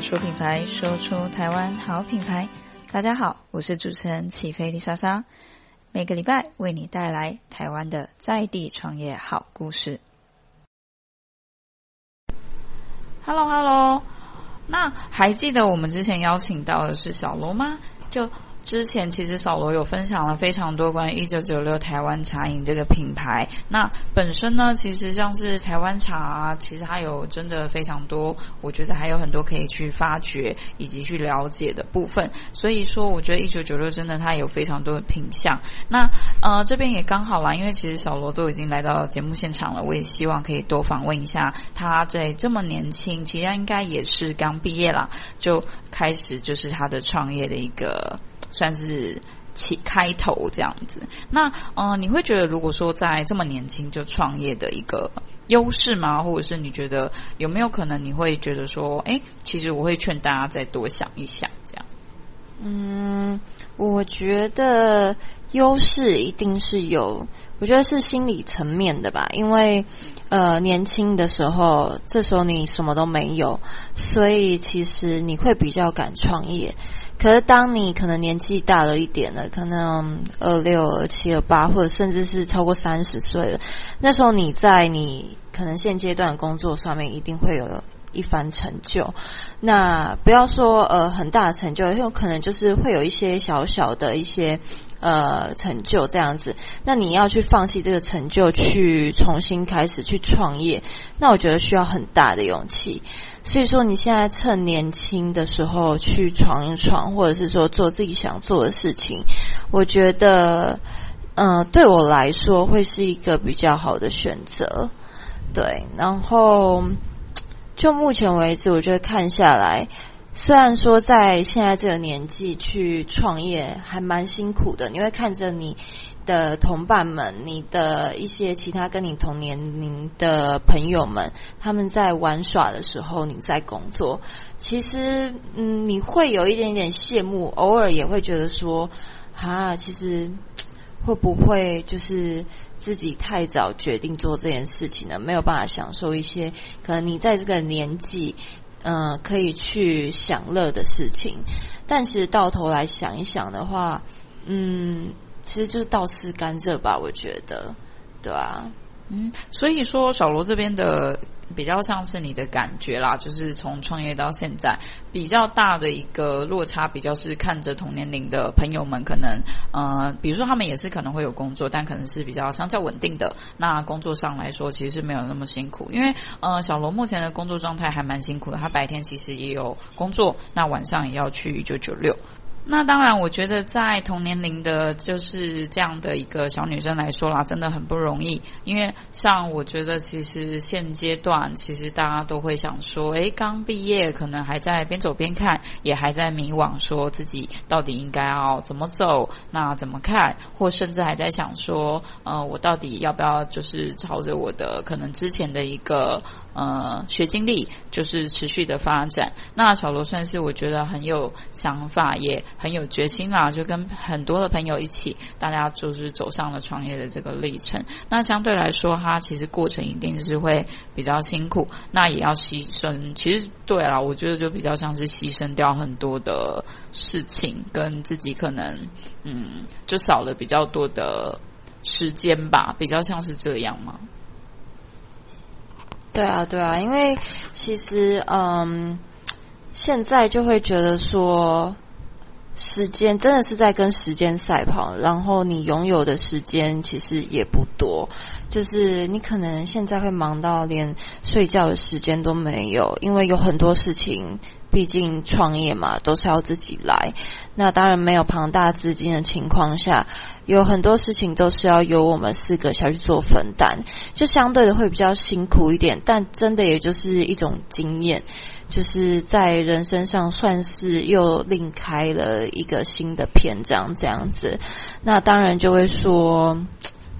说品牌，说出台湾好品牌。大家好，我是主持人起飞丽莎莎，每个礼拜为你带来台湾的在地创业好故事。Hello，Hello，那还记得我们之前邀请到的是小罗吗？就。之前其实小罗有分享了非常多关于一九九六台湾茶饮这个品牌。那本身呢，其实像是台湾茶啊，其实它有真的非常多，我觉得还有很多可以去发掘以及去了解的部分。所以说，我觉得一九九六真的它有非常多的品相。那呃这边也刚好啦，因为其实小罗都已经来到节目现场了，我也希望可以多访问一下他在这么年轻，其实他应该也是刚毕业啦，就开始就是他的创业的一个。算是起开头这样子，那嗯、呃，你会觉得如果说在这么年轻就创业的一个优势吗？或者是你觉得有没有可能你会觉得说，哎，其实我会劝大家再多想一想，这样。嗯，我觉得优势一定是有，我觉得是心理层面的吧，因为呃，年轻的时候，这时候你什么都没有，所以其实你会比较敢创业。可是，当你可能年纪大了一点了，可能二六、二七、二八，或者甚至是超过三十岁了，那时候你在你可能现阶段工作上面一定会有一番成就。那不要说呃很大的成就，有可能就是会有一些小小的一些。呃，成就这样子，那你要去放弃这个成就，去重新开始去创业，那我觉得需要很大的勇气。所以说，你现在趁年轻的时候去闯一闯，或者是说做自己想做的事情，我觉得，嗯、对我来说会是一个比较好的选择。对，然后就目前为止，我觉得看下来。虽然说在现在这个年纪去创业还蛮辛苦的，你会看着你的同伴们、你的一些其他跟你同年龄的朋友们，他们在玩耍的时候，你在工作。其实，嗯，你会有一点点羡慕，偶尔也会觉得说，啊，其实会不会就是自己太早决定做这件事情呢？没有办法享受一些可能你在这个年纪。嗯、可以去享乐的事情，但是到头来想一想的话，嗯，其实就是倒吃甘蔗吧，我觉得，对啊，嗯，所以说小罗这边的。比较像是你的感觉啦，就是从创业到现在比较大的一个落差，比较是看着同年龄的朋友们，可能呃，比如说他们也是可能会有工作，但可能是比较相较稳定的。那工作上来说，其实是没有那么辛苦，因为呃，小罗目前的工作状态还蛮辛苦的，他白天其实也有工作，那晚上也要去九九六。那当然，我觉得在同年龄的，就是这样的一个小女生来说啦，真的很不容易。因为像我觉得，其实现阶段，其实大家都会想说，诶，刚毕业，可能还在边走边看，也还在迷惘，说自己到底应该要怎么走，那怎么看，或甚至还在想说，呃，我到底要不要就是朝着我的可能之前的一个。呃，学经历就是持续的发展。那小罗算是我觉得很有想法，也很有决心啦，就跟很多的朋友一起，大家就是走上了创业的这个历程。那相对来说，它其实过程一定是会比较辛苦，那也要牺牲。其实对啊，我觉得就比较像是牺牲掉很多的事情，跟自己可能嗯，就少了比较多的时间吧，比较像是这样嘛。对啊，对啊，因为其实，嗯，现在就会觉得说，时间真的是在跟时间赛跑，然后你拥有的时间其实也不多，就是你可能现在会忙到连睡觉的时间都没有，因为有很多事情。毕竟创业嘛，都是要自己来。那当然没有庞大资金的情况下，有很多事情都是要由我们四个下去做分担，就相对的会比较辛苦一点。但真的也就是一种经验，就是在人生上算是又另开了一个新的篇章这样子。那当然就会说，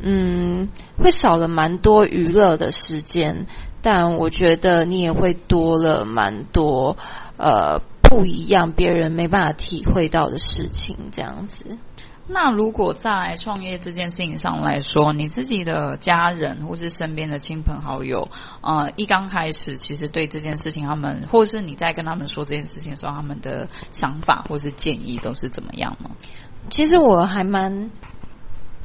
嗯，会少了蛮多娱乐的时间，但我觉得你也会多了蛮多。呃，不一样，别人没办法体会到的事情，这样子。那如果在创业这件事情上来说，你自己的家人或是身边的亲朋好友，呃，一刚开始其实对这件事情，他们或是你在跟他们说这件事情的时候，他们的想法或是建议都是怎么样呢？其实我还蛮，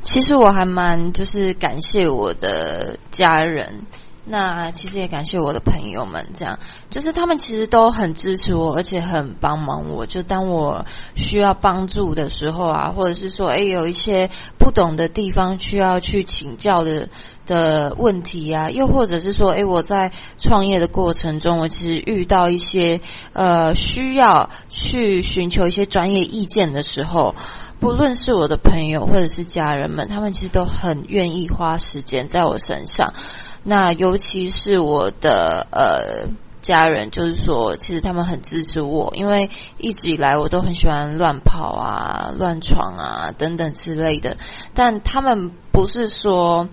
其实我还蛮就是感谢我的家人。那其实也感谢我的朋友们，这样就是他们其实都很支持我，而且很帮忙我。就当我需要帮助的时候啊，或者是说，诶，有一些不懂的地方需要去请教的的问题啊，又或者是说，诶，我在创业的过程中，我其实遇到一些呃需要去寻求一些专业意见的时候，不论是我的朋友或者是家人们，他们其实都很愿意花时间在我身上。那尤其是我的呃家人，就是说，其实他们很支持我，因为一直以来我都很喜欢乱跑啊、乱闯啊等等之类的，但他们不是说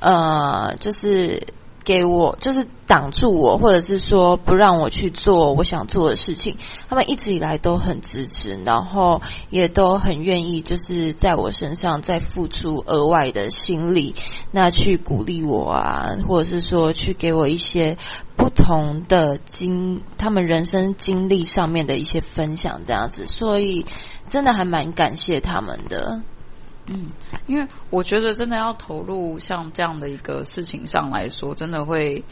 呃，就是。给我就是挡住我，或者是说不让我去做我想做的事情。他们一直以来都很支持，然后也都很愿意，就是在我身上再付出额外的心力，那去鼓励我啊，或者是说去给我一些不同的经，他们人生经历上面的一些分享，这样子。所以真的还蛮感谢他们的。嗯，因为我觉得真的要投入像这样的一个事情上来说，真的会。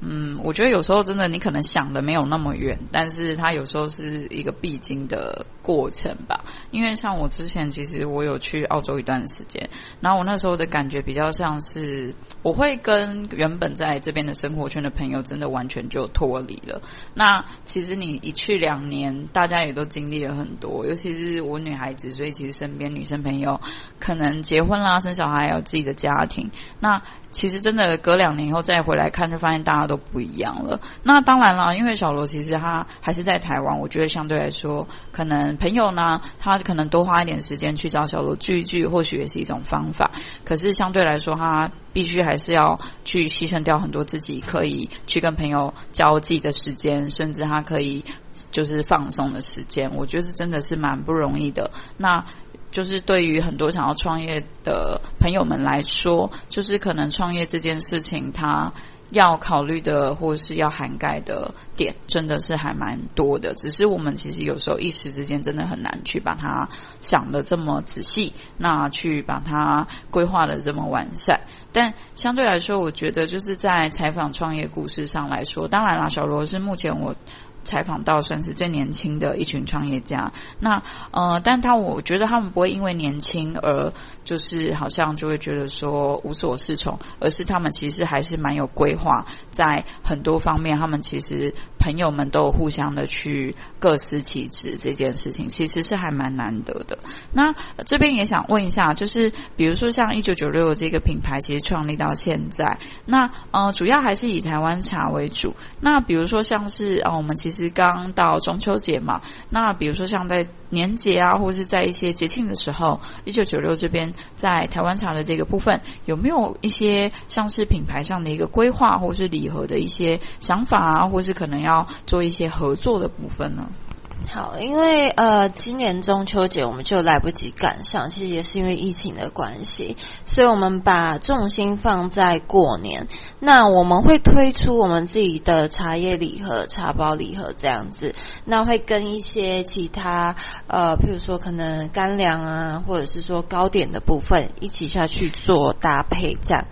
嗯，我觉得有时候真的你可能想的没有那么远，但是它有时候是一个必经的过程吧。因为像我之前其实我有去澳洲一段时间，然后我那时候的感觉比较像是我会跟原本在这边的生活圈的朋友真的完全就脱离了。那其实你一去两年，大家也都经历了很多，尤其是我女孩子，所以其实身边女生朋友可能结婚啦、生小孩，有自己的家庭。那其实真的隔两年以后再回来看，就发现大家都不一样了。那当然了，因为小罗其实他还是在台湾，我觉得相对来说，可能朋友呢，他可能多花一点时间去找小罗聚一聚，或许也是一种方法。可是相对来说，他必须还是要去牺牲掉很多自己可以去跟朋友交际的时间，甚至他可以就是放松的时间。我觉得是真的是蛮不容易的。那。就是对于很多想要创业的朋友们来说，就是可能创业这件事情，它要考虑的或是要涵盖的点，真的是还蛮多的。只是我们其实有时候一时之间真的很难去把它想得这么仔细，那去把它规划得这么完善。但相对来说，我觉得就是在采访创业故事上来说，当然啦，小罗是目前我。采访到算是最年轻的一群创业家，那呃，但他我觉得他们不会因为年轻而就是好像就会觉得说无所适从，而是他们其实还是蛮有规划，在很多方面，他们其实朋友们都互相的去各司其职，这件事情其实是还蛮难得的。那这边也想问一下，就是比如说像一九九六这个品牌，其实创立到现在，那呃，主要还是以台湾茶为主。那比如说像是呃，我们其实。其实刚到中秋节嘛，那比如说像在年节啊，或是在一些节庆的时候，一九九六这边在台湾茶的这个部分，有没有一些像是品牌上的一个规划，或是礼盒的一些想法啊，或是可能要做一些合作的部分呢？好，因为呃，今年中秋节我们就来不及赶上，其实也是因为疫情的关系，所以我们把重心放在过年。那我们会推出我们自己的茶叶礼盒、茶包礼盒这样子，那会跟一些其他呃，譬如说可能干粮啊，或者是说糕点的部分一起下去做搭配这样。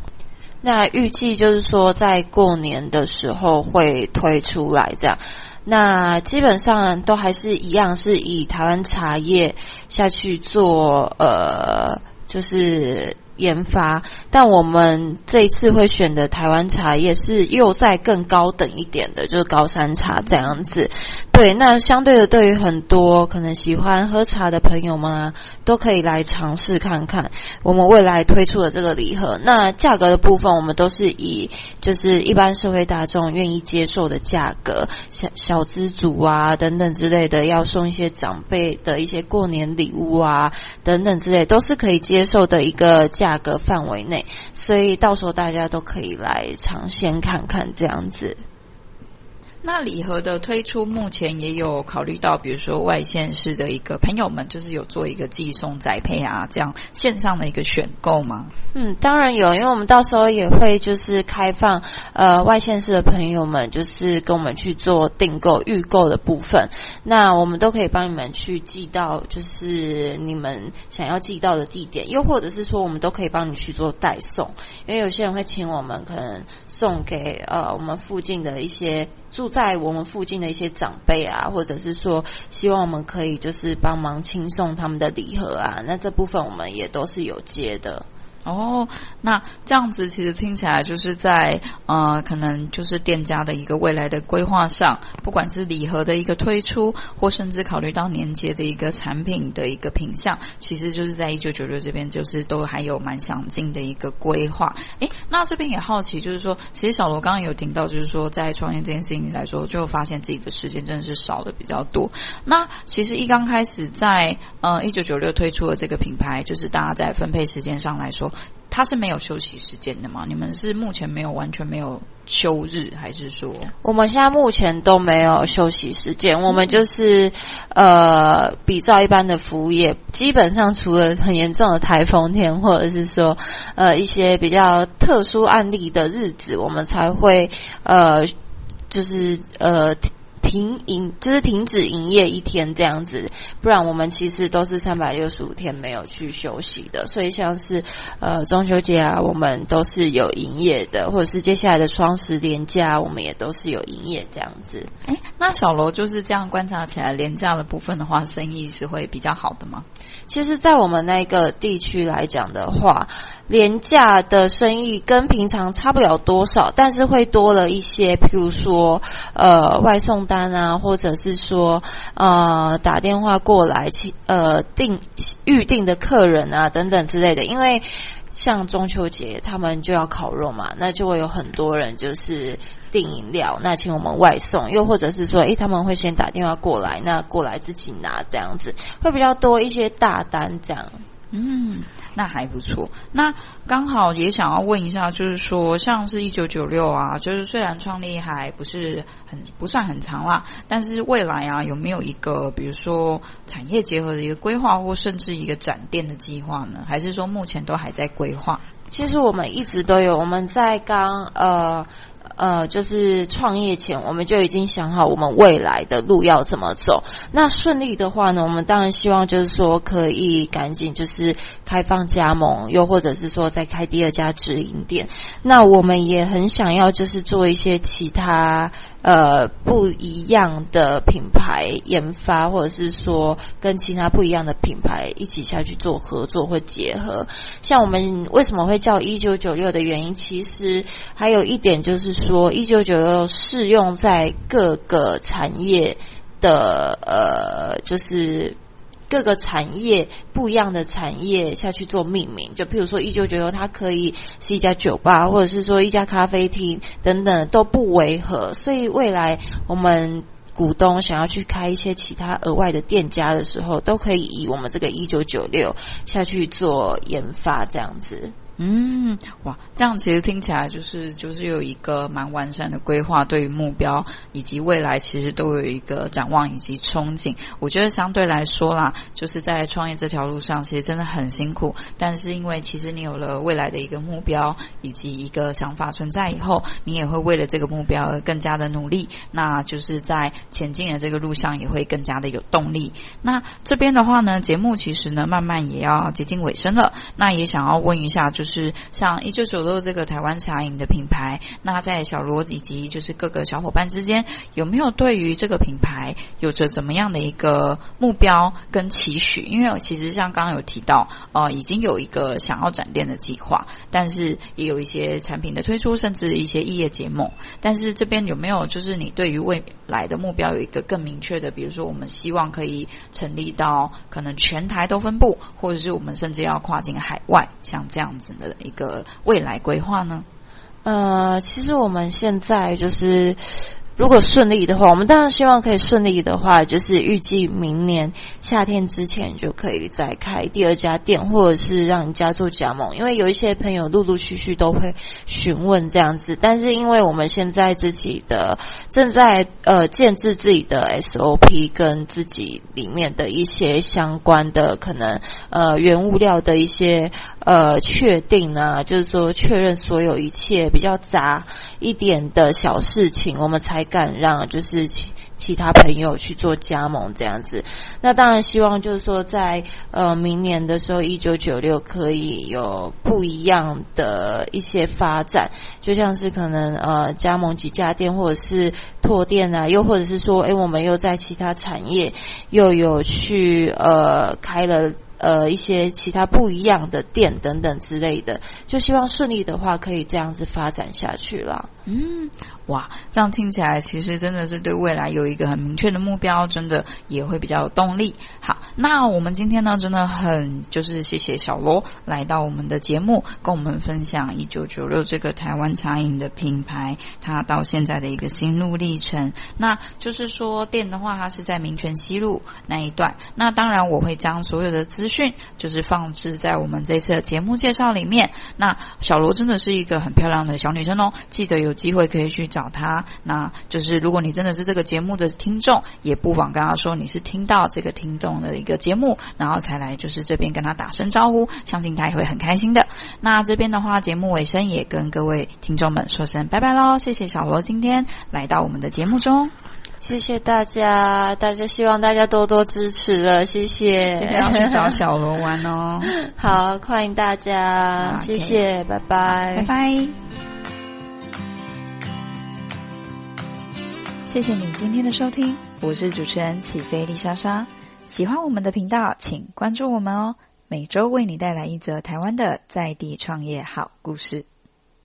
那预计就是说在过年的时候会推出来这样。那基本上都还是一样，是以台湾茶叶下去做，呃，就是。研发，但我们这一次会选的台湾茶叶是又再更高等一点的，就是高山茶这样子。对，那相对的，对于很多可能喜欢喝茶的朋友们啊，都可以来尝试看看我们未来推出的这个礼盒。那价格的部分，我们都是以就是一般社会大众愿意接受的价格，小小资族啊等等之类的，要送一些长辈的一些过年礼物啊等等之类，都是可以接受的一个价。价格范围内，所以到时候大家都可以来尝鲜看看这样子。那礼盒的推出，目前也有考虑到，比如说外县市的一个朋友们，就是有做一个寄送宅配啊，这样线上的一个选购吗？嗯，当然有，因为我们到时候也会就是开放，呃，外县市的朋友们就是跟我们去做订购、预购的部分，那我们都可以帮你们去寄到，就是你们想要寄到的地点，又或者是说，我们都可以帮你去做代送，因为有些人会请我们可能送给呃我们附近的一些住在我们附近的一些长辈啊，或者是说希望我们可以就是帮忙轻送他们的礼盒啊，那这部分我们也都是有接的。哦，那这样子其实听起来就是在呃，可能就是店家的一个未来的规划上，不管是礼盒的一个推出，或甚至考虑到年节的一个产品的一个品相，其实就是在一九九六这边就是都还有蛮详尽的一个规划。诶，那这边也好奇，就是说，其实小罗刚刚有听到，就是说在创业这件事情来说，就发现自己的时间真的是少的比较多。那其实一刚开始在呃一九九六推出的这个品牌，就是大家在分配时间上来说。他是没有休息时间的吗？你们是目前没有完全没有休日，还是说？我们现在目前都没有休息时间，我们就是呃，比照一般的服务业，基本上除了很严重的台风天，或者是说呃一些比较特殊案例的日子，我们才会呃，就是呃。停营就是停止营业一天这样子，不然我们其实都是三百六十五天没有去休息的。所以像是呃中秋节啊，我们都是有营业的，或者是接下来的双十连假，我们也都是有营业这样子。哎，那小罗就是这样观察起来，廉价的部分的话，生意是会比较好的吗？其实，在我们那个地区来讲的话。廉价的生意跟平常差不了多少，但是会多了一些，譬如说，呃，外送单单啊，或者是说，呃，打电话过来请，呃，订预订的客人啊，等等之类的。因为像中秋节，他们就要烤肉嘛，那就会有很多人就是订饮料，那请我们外送，又或者是说，诶，他们会先打电话过来，那过来自己拿这样子，会比较多一些大单这样。嗯，那还不错。那刚好也想要问一下，就是说，像是一九九六啊，就是虽然创立还不是很不算很长啦，但是未来啊，有没有一个比如说产业结合的一个规划，或甚至一个展店的计划呢？还是说目前都还在规划？其实我们一直都有，我们在刚呃。呃，就是创业前，我们就已经想好我们未来的路要怎么走。那顺利的话呢，我们当然希望就是说可以赶紧就是开放加盟，又或者是说再开第二家直营店。那我们也很想要就是做一些其他。呃，不一样的品牌研发，或者是说跟其他不一样的品牌一起下去做合作或结合。像我们为什么会叫一九九六的原因，其实还有一点就是说，一九九六适用在各个产业的呃，就是。各个产业不一样的产业下去做命名，就譬如说一九九六，它可以是一家酒吧，或者是说一家咖啡厅等等都不违和。所以未来我们股东想要去开一些其他额外的店家的时候，都可以以我们这个一九九六下去做研发，这样子。嗯，哇，这样其实听起来就是就是有一个蛮完善的规划，对于目标以及未来其实都有一个展望以及憧憬。我觉得相对来说啦，就是在创业这条路上，其实真的很辛苦。但是因为其实你有了未来的一个目标以及一个想法存在以后，你也会为了这个目标而更加的努力。那就是在前进的这个路上也会更加的有动力。那这边的话呢，节目其实呢慢慢也要接近尾声了。那也想要问一下，就是。是像一九九六这个台湾茶饮的品牌，那在小罗以及就是各个小伙伴之间，有没有对于这个品牌有着怎么样的一个目标跟期许？因为其实像刚刚有提到，呃，已经有一个想要展店的计划，但是也有一些产品的推出，甚至一些异业结盟。但是这边有没有就是你对于未来的目标有一个更明确的？比如说，我们希望可以成立到可能全台都分布，或者是我们甚至要跨境海外，像这样子。的一个未来规划呢？呃，其实我们现在就是如果顺利的话，我们当然希望可以顺利的话，就是预计明年夏天之前就可以再开第二家店，或者是让人家做加盟。因为有一些朋友陆陆续续都会询问这样子，但是因为我们现在自己的正在呃建制自己的 SOP 跟自己里面的一些相关的可能呃原物料的一些呃确定啊，就是说确认所有一切比较杂一点的小事情，我们才敢让就是其其他朋友去做加盟这样子。那当然希望就是说在呃明年的时候，一九九六可以有不一样的一些发展，就像是可能呃加盟几家店，或者是拓店啊，又或者是说，诶我们又在其他产业又有去呃开了。呃，一些其他不一样的店等等之类的，就希望顺利的话，可以这样子发展下去了。嗯。哇，这样听起来其实真的是对未来有一个很明确的目标，真的也会比较有动力。好，那我们今天呢，真的很就是谢谢小罗来到我们的节目，跟我们分享一九九六这个台湾茶饮的品牌，它到现在的一个心路历程。那就是说店的话，它是在民权西路那一段。那当然我会将所有的资讯就是放置在我们这次的节目介绍里面。那小罗真的是一个很漂亮的小女生哦，记得有机会可以去。找他，那就是如果你真的是这个节目的听众，也不妨跟他说你是听到这个听众的一个节目，然后才来就是这边跟他打声招呼，相信他也会很开心的。那这边的话，节目尾声也跟各位听众们说声拜拜喽，谢谢小罗今天来到我们的节目中，谢谢大家，大家希望大家多多支持了，谢谢。今天要去找小罗玩哦，好，欢迎大家，谢谢，拜拜，拜拜。谢谢你今天的收听，我是主持人起飞丽莎莎。喜欢我们的频道，请关注我们哦。每周为你带来一则台湾的在地创业好故事。